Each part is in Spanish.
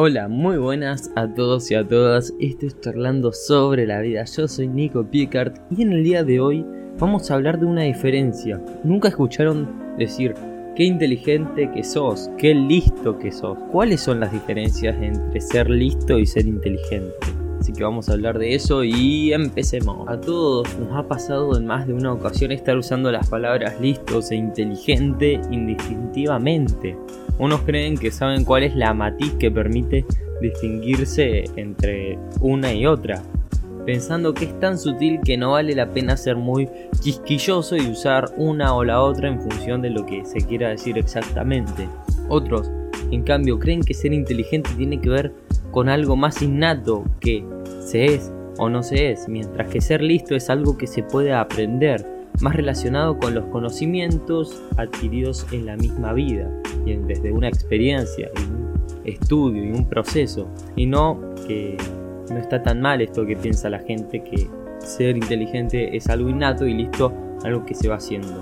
Hola, muy buenas a todos y a todas. Estoy charlando sobre la vida. Yo soy Nico Piecart y en el día de hoy vamos a hablar de una diferencia. Nunca escucharon decir qué inteligente que sos, qué listo que sos. ¿Cuáles son las diferencias entre ser listo y ser inteligente? Así que vamos a hablar de eso y empecemos. A todos nos ha pasado en más de una ocasión estar usando las palabras listos e inteligente indistintivamente. Unos creen que saben cuál es la matiz que permite distinguirse entre una y otra, pensando que es tan sutil que no vale la pena ser muy quisquilloso y usar una o la otra en función de lo que se quiera decir exactamente. Otros, en cambio, creen que ser inteligente tiene que ver con algo más innato que se es o no se es, mientras que ser listo es algo que se puede aprender más relacionado con los conocimientos adquiridos en la misma vida, desde una experiencia, un estudio y un proceso, y no que no está tan mal esto que piensa la gente que ser inteligente es algo innato y listo, algo que se va haciendo.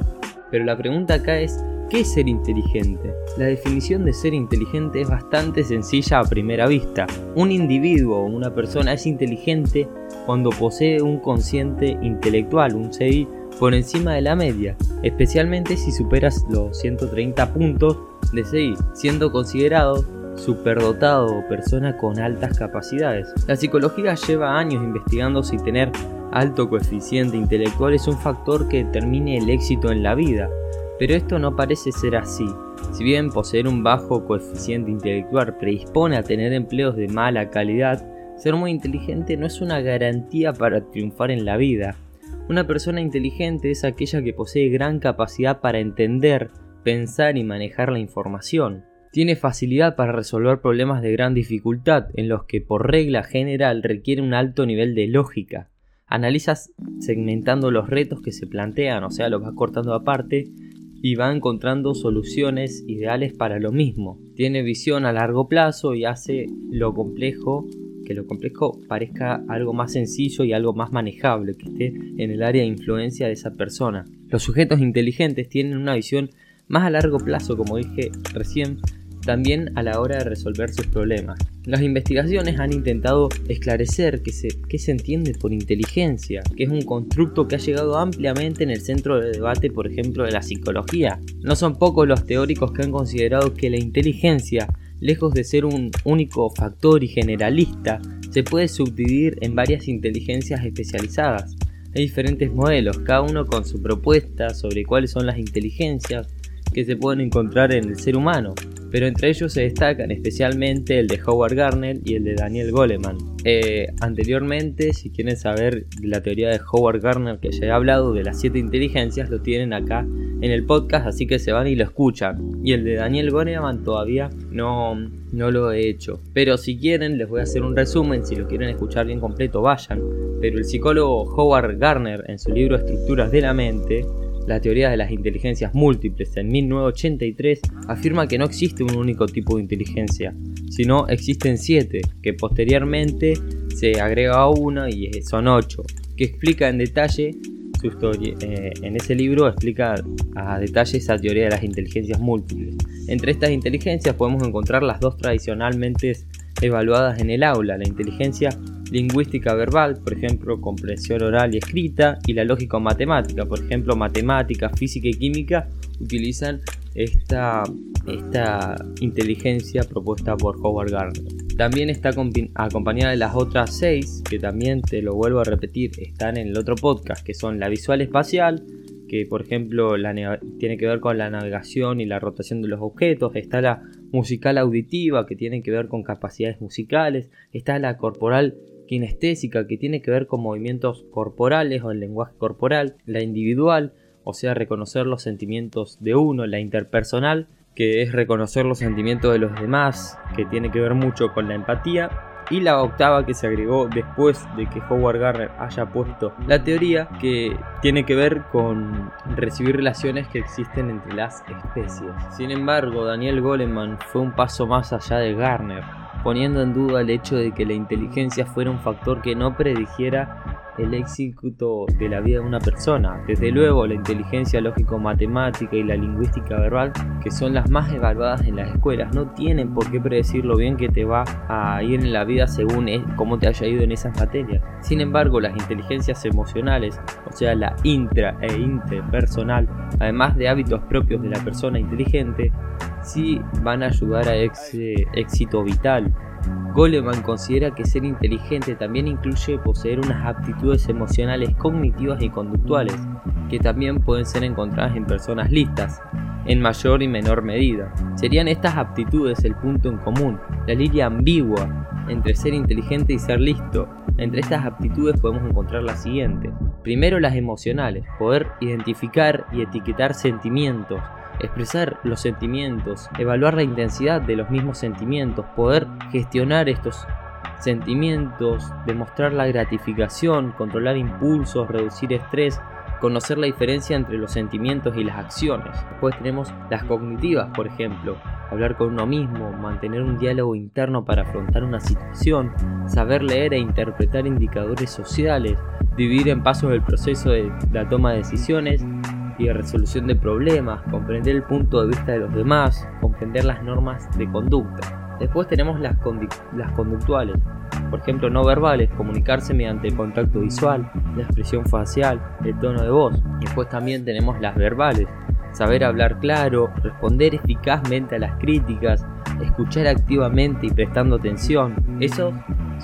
Pero la pregunta acá es, ¿qué es ser inteligente? La definición de ser inteligente es bastante sencilla a primera vista. Un individuo o una persona es inteligente cuando posee un consciente intelectual, un CI por encima de la media, especialmente si superas los 130 puntos de CI, siendo considerado superdotado o persona con altas capacidades. La psicología lleva años investigando si tener alto coeficiente intelectual es un factor que determine el éxito en la vida, pero esto no parece ser así. Si bien poseer un bajo coeficiente intelectual predispone a tener empleos de mala calidad, ser muy inteligente no es una garantía para triunfar en la vida. Una persona inteligente es aquella que posee gran capacidad para entender, pensar y manejar la información. Tiene facilidad para resolver problemas de gran dificultad en los que por regla general requiere un alto nivel de lógica. Analizas segmentando los retos que se plantean, o sea, los va cortando aparte y va encontrando soluciones ideales para lo mismo. Tiene visión a largo plazo y hace lo complejo que lo complejo parezca algo más sencillo y algo más manejable, que esté en el área de influencia de esa persona. Los sujetos inteligentes tienen una visión más a largo plazo, como dije recién, también a la hora de resolver sus problemas. Las investigaciones han intentado esclarecer qué se, qué se entiende por inteligencia, que es un constructo que ha llegado ampliamente en el centro de debate, por ejemplo, de la psicología. No son pocos los teóricos que han considerado que la inteligencia lejos de ser un único factor y generalista, se puede subdividir en varias inteligencias especializadas. Hay diferentes modelos, cada uno con su propuesta sobre cuáles son las inteligencias que se pueden encontrar en el ser humano pero entre ellos se destacan especialmente el de Howard Gardner y el de Daniel Goleman. Eh, anteriormente, si quieren saber la teoría de Howard Gardner que ya he hablado de las siete inteligencias, lo tienen acá en el podcast, así que se van y lo escuchan. Y el de Daniel Goleman todavía no, no lo he hecho. Pero si quieren, les voy a hacer un resumen, si lo quieren escuchar bien completo, vayan. Pero el psicólogo Howard Gardner, en su libro Estructuras de la Mente, la teoría de las inteligencias múltiples en 1983 afirma que no existe un único tipo de inteligencia, sino existen siete, que posteriormente se agrega una y son ocho, que explica en detalle su historia. Eh, en ese libro explica a detalle esa teoría de las inteligencias múltiples. Entre estas inteligencias podemos encontrar las dos tradicionalmente evaluadas en el aula, la inteligencia lingüística verbal, por ejemplo, comprensión oral y escrita, y la lógica matemática, por ejemplo, matemática, física y química, utilizan esta, esta inteligencia propuesta por Howard Gardner. También está acompañada de las otras seis, que también te lo vuelvo a repetir, están en el otro podcast, que son la visual espacial, que por ejemplo tiene que ver con la navegación y la rotación de los objetos, está la musical auditiva que tiene que ver con capacidades musicales, está la corporal kinestésica que tiene que ver con movimientos corporales o el lenguaje corporal, la individual, o sea, reconocer los sentimientos de uno, la interpersonal, que es reconocer los sentimientos de los demás, que tiene que ver mucho con la empatía, y la octava que se agregó después de que Howard Gardner haya puesto la teoría que tiene que ver con recibir relaciones que existen entre las especies. Sin embargo, Daniel Goleman fue un paso más allá de Gardner, poniendo en duda el hecho de que la inteligencia fuera un factor que no predijera el éxito de la vida de una persona. Desde luego, la inteligencia lógico-matemática y la lingüística verbal, que son las más evaluadas en las escuelas, no tienen por qué predecir lo bien que te va a ir en la vida según cómo te haya ido en esas materias. Sin embargo, las inteligencias emocionales, o sea, la intra e interpersonal, además de hábitos propios de la persona inteligente, sí van a ayudar a ese éxito vital Goleman considera que ser inteligente también incluye poseer unas aptitudes emocionales cognitivas y conductuales, que también pueden ser encontradas en personas listas, en mayor y menor medida. Serían estas aptitudes el punto en común, la línea ambigua entre ser inteligente y ser listo. Entre estas aptitudes podemos encontrar las siguientes. Primero las emocionales, poder identificar y etiquetar sentimientos, expresar los sentimientos, evaluar la intensidad de los mismos sentimientos, poder gestionar estos sentimientos, demostrar la gratificación, controlar impulsos, reducir estrés, conocer la diferencia entre los sentimientos y las acciones. Después tenemos las cognitivas, por ejemplo, hablar con uno mismo, mantener un diálogo interno para afrontar una situación, saber leer e interpretar indicadores sociales, dividir en pasos el proceso de la toma de decisiones y resolución de problemas, comprender el punto de vista de los demás, comprender las normas de conducta. Después tenemos las, las conductuales, por ejemplo no verbales, comunicarse mediante el contacto visual, la expresión facial, el tono de voz. Después también tenemos las verbales, saber hablar claro, responder eficazmente a las críticas, escuchar activamente y prestando atención. Esos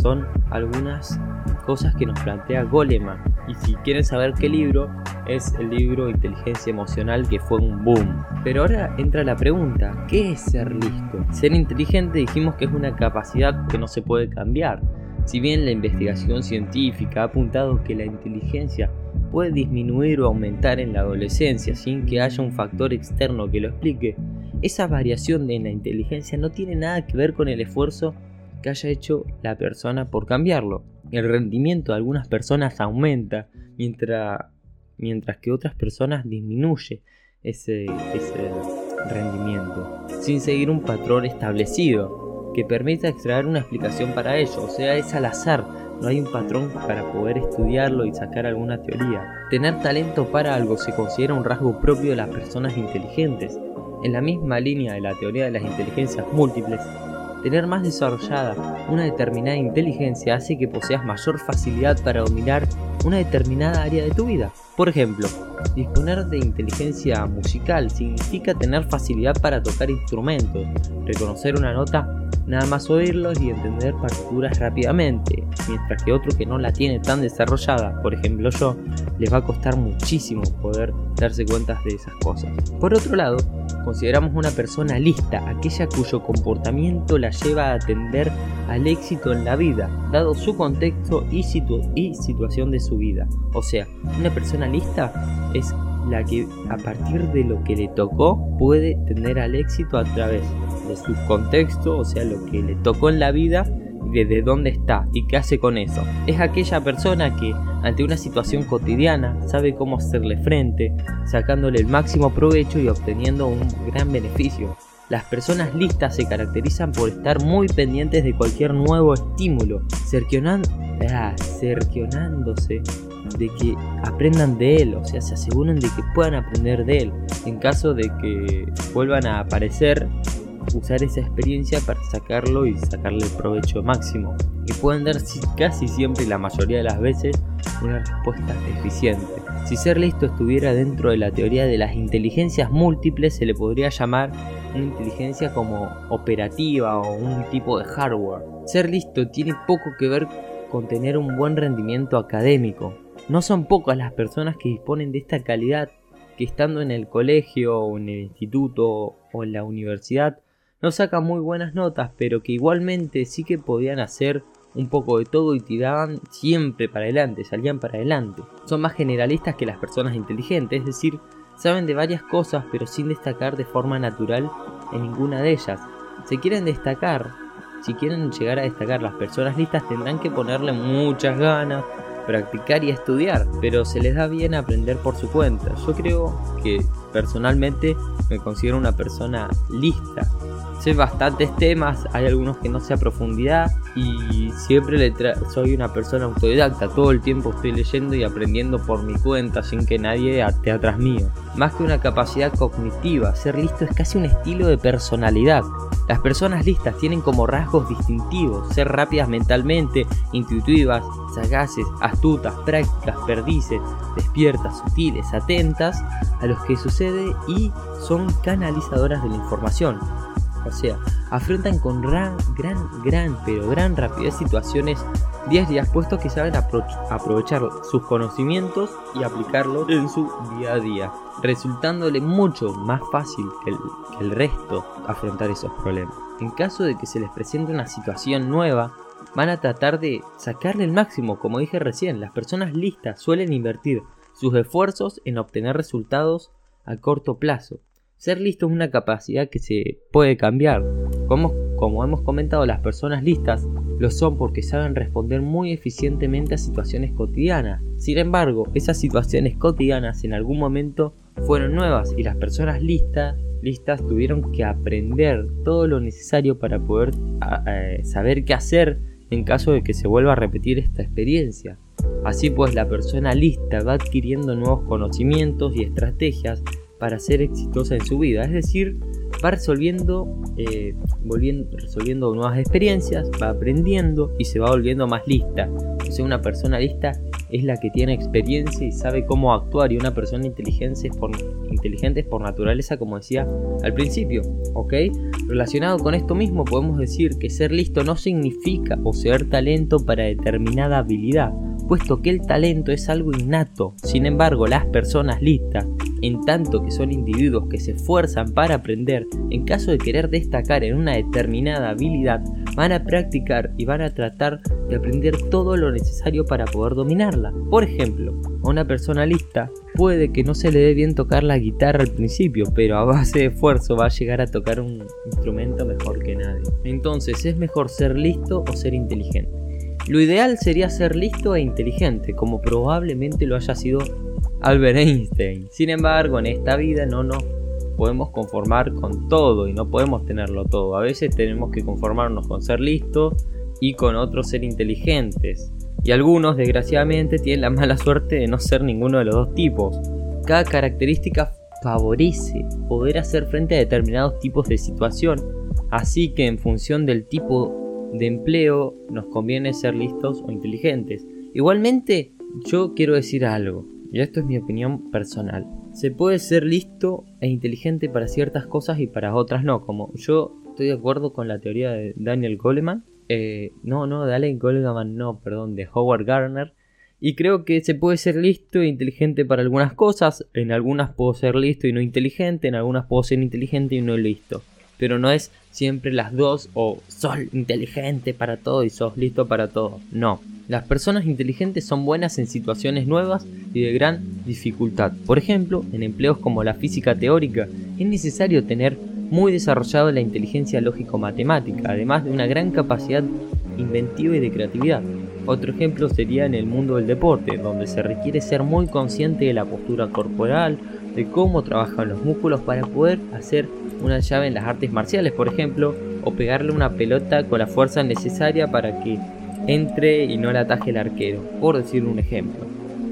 son algunas cosas que nos plantea Goleman. Y si quieren saber qué libro, es el libro Inteligencia Emocional que fue un boom. Pero ahora entra la pregunta, ¿qué es ser listo? Ser inteligente dijimos que es una capacidad que no se puede cambiar. Si bien la investigación científica ha apuntado que la inteligencia puede disminuir o aumentar en la adolescencia sin que haya un factor externo que lo explique, esa variación de la inteligencia no tiene nada que ver con el esfuerzo que haya hecho la persona por cambiarlo. El rendimiento de algunas personas aumenta mientras mientras que otras personas disminuye ese, ese rendimiento, sin seguir un patrón establecido que permita extraer una explicación para ello, o sea, es al azar, no hay un patrón para poder estudiarlo y sacar alguna teoría. Tener talento para algo se considera un rasgo propio de las personas inteligentes. En la misma línea de la teoría de las inteligencias múltiples, tener más desarrollada una determinada inteligencia hace que poseas mayor facilidad para dominar una determinada área de tu vida. Por ejemplo, disponer de inteligencia musical significa tener facilidad para tocar instrumentos, reconocer una nota nada más oírlos y entender partituras rápidamente, mientras que otro que no la tiene tan desarrollada, por ejemplo yo, les va a costar muchísimo poder darse cuenta de esas cosas. Por otro lado, consideramos una persona lista, aquella cuyo comportamiento la lleva a atender al éxito en la vida, dado su contexto y, situación de su vida. O sea, una persona lista es la que a partir de lo que le tocó puede tener al éxito a través de su contexto, o sea, lo que le tocó en la vida desde dónde está y qué hace con eso. Es aquella persona que ante una situación cotidiana sabe cómo hacerle frente, sacándole el máximo provecho y obteniendo un gran beneficio. Las personas listas se caracterizan por estar muy pendientes de cualquier nuevo estímulo, ah, cercionándose de que aprendan de él, o sea, se aseguren de que puedan aprender de él. En caso de que vuelvan a aparecer, usar esa experiencia para sacarlo y sacarle el provecho máximo. Y pueden dar casi siempre, la mayoría de las veces, una respuesta eficiente. Si ser listo estuviera dentro de la teoría de las inteligencias múltiples, se le podría llamar una inteligencia como operativa o un tipo de hardware. Ser listo tiene poco que ver con tener un buen rendimiento académico. No son pocas las personas que disponen de esta calidad que estando en el colegio o en el instituto o en la universidad no sacan muy buenas notas, pero que igualmente sí que podían hacer un poco de todo y tiraban siempre para adelante, salían para adelante. Son más generalistas que las personas inteligentes, es decir, saben de varias cosas pero sin destacar de forma natural en ninguna de ellas. Si quieren destacar, si quieren llegar a destacar las personas listas tendrán que ponerle muchas ganas, practicar y estudiar, pero se les da bien aprender por su cuenta. Yo creo que personalmente me considero una persona lista. Sé bastantes temas, hay algunos que no sé a profundidad y siempre soy una persona autodidacta. Todo el tiempo estoy leyendo y aprendiendo por mi cuenta sin que nadie esté atrás mío. Más que una capacidad cognitiva, ser listo es casi un estilo de personalidad. Las personas listas tienen como rasgos distintivos ser rápidas mentalmente, intuitivas, sagaces, astutas, prácticas, perdices, despiertas, sutiles, atentas a los que sucede y son canalizadoras de la información. O sea, afrontan con gran, gran, pero gran rapidez situaciones diarias puesto que saben aprovechar sus conocimientos y aplicarlos en su día a día, resultándole mucho más fácil que el resto afrontar esos problemas. En caso de que se les presente una situación nueva, van a tratar de sacarle el máximo, como dije recién, las personas listas suelen invertir sus esfuerzos en obtener resultados a corto plazo. Ser listo es una capacidad que se puede cambiar. Como, hemos comentado, las personas listas lo son porque saben responder muy eficientemente a situaciones cotidianas. Sin embargo, esas situaciones cotidianas en algún momento fueron nuevas y las personas listas, listas tuvieron que aprender todo lo necesario para poder saber qué hacer en caso de que se vuelva a repetir esta experiencia. Así pues, la persona lista va adquiriendo nuevos conocimientos y estrategias para ser exitosa en su vida. Es decir, va resolviendo, eh, volviendo, resolviendo nuevas experiencias, va aprendiendo y se va volviendo más lista. O sea, una persona lista es la que tiene experiencia y sabe cómo actuar y una persona inteligente es por, inteligente por naturaleza, como decía al principio. ¿Ok? Relacionado con esto mismo podemos decir que ser listo no significa poseer talento para determinada habilidad, puesto que el talento es algo innato. Sin embargo, las personas listas en tanto que son individuos que se esfuerzan para aprender, en caso de querer destacar en una determinada habilidad, van a practicar y van a tratar de aprender todo lo necesario para poder dominarla. Por ejemplo, a una persona lista puede que no se le dé bien tocar la guitarra al principio, pero a base de esfuerzo va a llegar a tocar un instrumento mejor que nadie. Entonces, ¿es mejor ser listo o ser inteligente? Lo ideal sería ser listo e inteligente, como probablemente lo haya sido Albert Einstein. Sin embargo, en esta vida no nos podemos conformar con todo y no podemos tenerlo todo. A veces tenemos que conformarnos con ser listos y con otros ser inteligentes. Y algunos, desgraciadamente, tienen la mala suerte de no ser ninguno de los dos tipos. Cada característica favorece poder hacer frente a determinados tipos de situación. Así que en función del tipo de empleo nos conviene ser listos o inteligentes. Igualmente, yo quiero decir algo y esto es mi opinión personal. Se puede ser listo e inteligente para ciertas cosas y para otras no, como yo estoy de acuerdo con la teoría de Daniel Goleman, eh, no, no, de Allen Goleman, no, perdón, de Howard Gardner, y creo que se puede ser listo e inteligente para algunas cosas, en algunas puedo ser listo y no inteligente, en algunas puedo ser inteligente y no listo pero no es siempre las dos o sos inteligente para todo y sos listo para todo. No, las personas inteligentes son buenas en situaciones nuevas y de gran dificultad. Por ejemplo, en empleos como la física teórica es necesario tener muy desarrollada la inteligencia lógico-matemática, además de una gran capacidad inventiva y de creatividad. Otro ejemplo sería en el mundo del deporte, donde se requiere ser muy consciente de la postura corporal, de cómo trabajan los músculos para poder hacer una llave en las artes marciales, por ejemplo, o pegarle una pelota con la fuerza necesaria para que entre y no la ataje el arquero, por decir un ejemplo.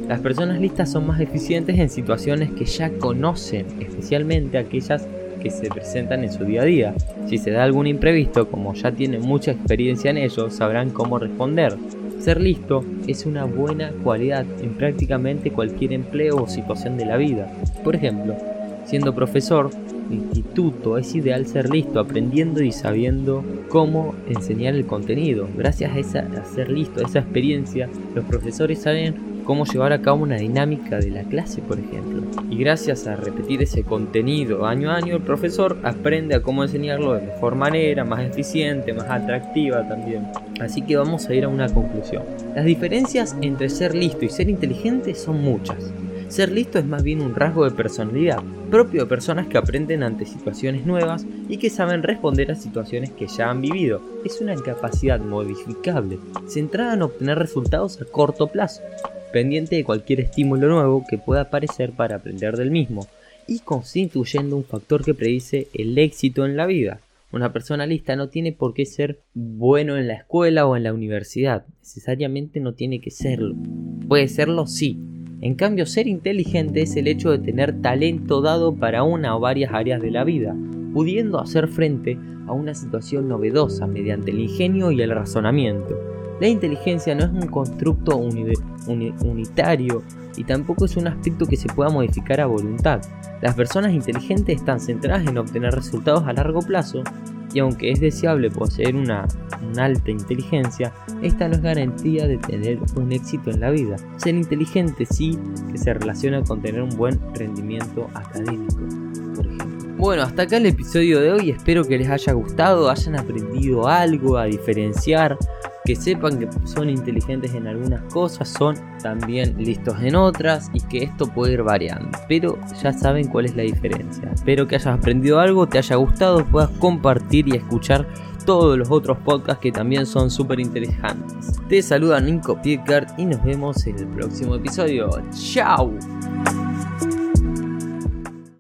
Las personas listas son más eficientes en situaciones que ya conocen, especialmente aquellas que se presentan en su día a día. Si se da algún imprevisto, como ya tienen mucha experiencia en ello, sabrán cómo responder. Ser listo es una buena cualidad en prácticamente cualquier empleo o situación de la vida. Por ejemplo, siendo profesor, instituto es ideal ser listo, aprendiendo y sabiendo cómo enseñar el contenido. Gracias a, esa, a ser listo, a esa experiencia, los profesores saben cómo llevar a cabo una dinámica de la clase, por ejemplo. Y gracias a repetir ese contenido año a año, el profesor aprende a cómo enseñarlo de mejor manera, más eficiente, más atractiva también. Así que vamos a ir a una conclusión. Las diferencias entre ser listo y ser inteligente son muchas. Ser listo es más bien un rasgo de personalidad, propio de personas que aprenden ante situaciones nuevas y que saben responder a situaciones que ya han vivido. Es una capacidad modificable, centrada en obtener resultados a corto plazo, pendiente de cualquier estímulo nuevo que pueda aparecer para aprender del mismo, y constituyendo un factor que predice el éxito en la vida. Una persona lista no tiene por qué ser bueno en la escuela o en la universidad, necesariamente no tiene que serlo. Puede serlo sí, en cambio, ser inteligente es el hecho de tener talento dado para una o varias áreas de la vida, pudiendo hacer frente a una situación novedosa mediante el ingenio y el razonamiento. La inteligencia no es un constructo unitario y tampoco es un aspecto que se pueda modificar a voluntad. Las personas inteligentes están centradas en obtener resultados a largo plazo y aunque es deseable poseer una, alta inteligencia, esta no es garantía de tener un éxito en la vida. Ser inteligente sí que se relaciona con tener un buen rendimiento académico, por ejemplo. Bueno, hasta acá el episodio de hoy, espero que les haya gustado, hayan aprendido algo a diferenciar que sepan que son inteligentes en algunas cosas, son también listos en otras y que esto puede ir variando. Pero ya saben cuál es la diferencia. Espero que hayas aprendido algo, te haya gustado, puedas compartir y escuchar todos los otros podcasts que también son súper interesantes. Te saluda Nico Pickard y nos vemos en el próximo episodio. ¡Chao!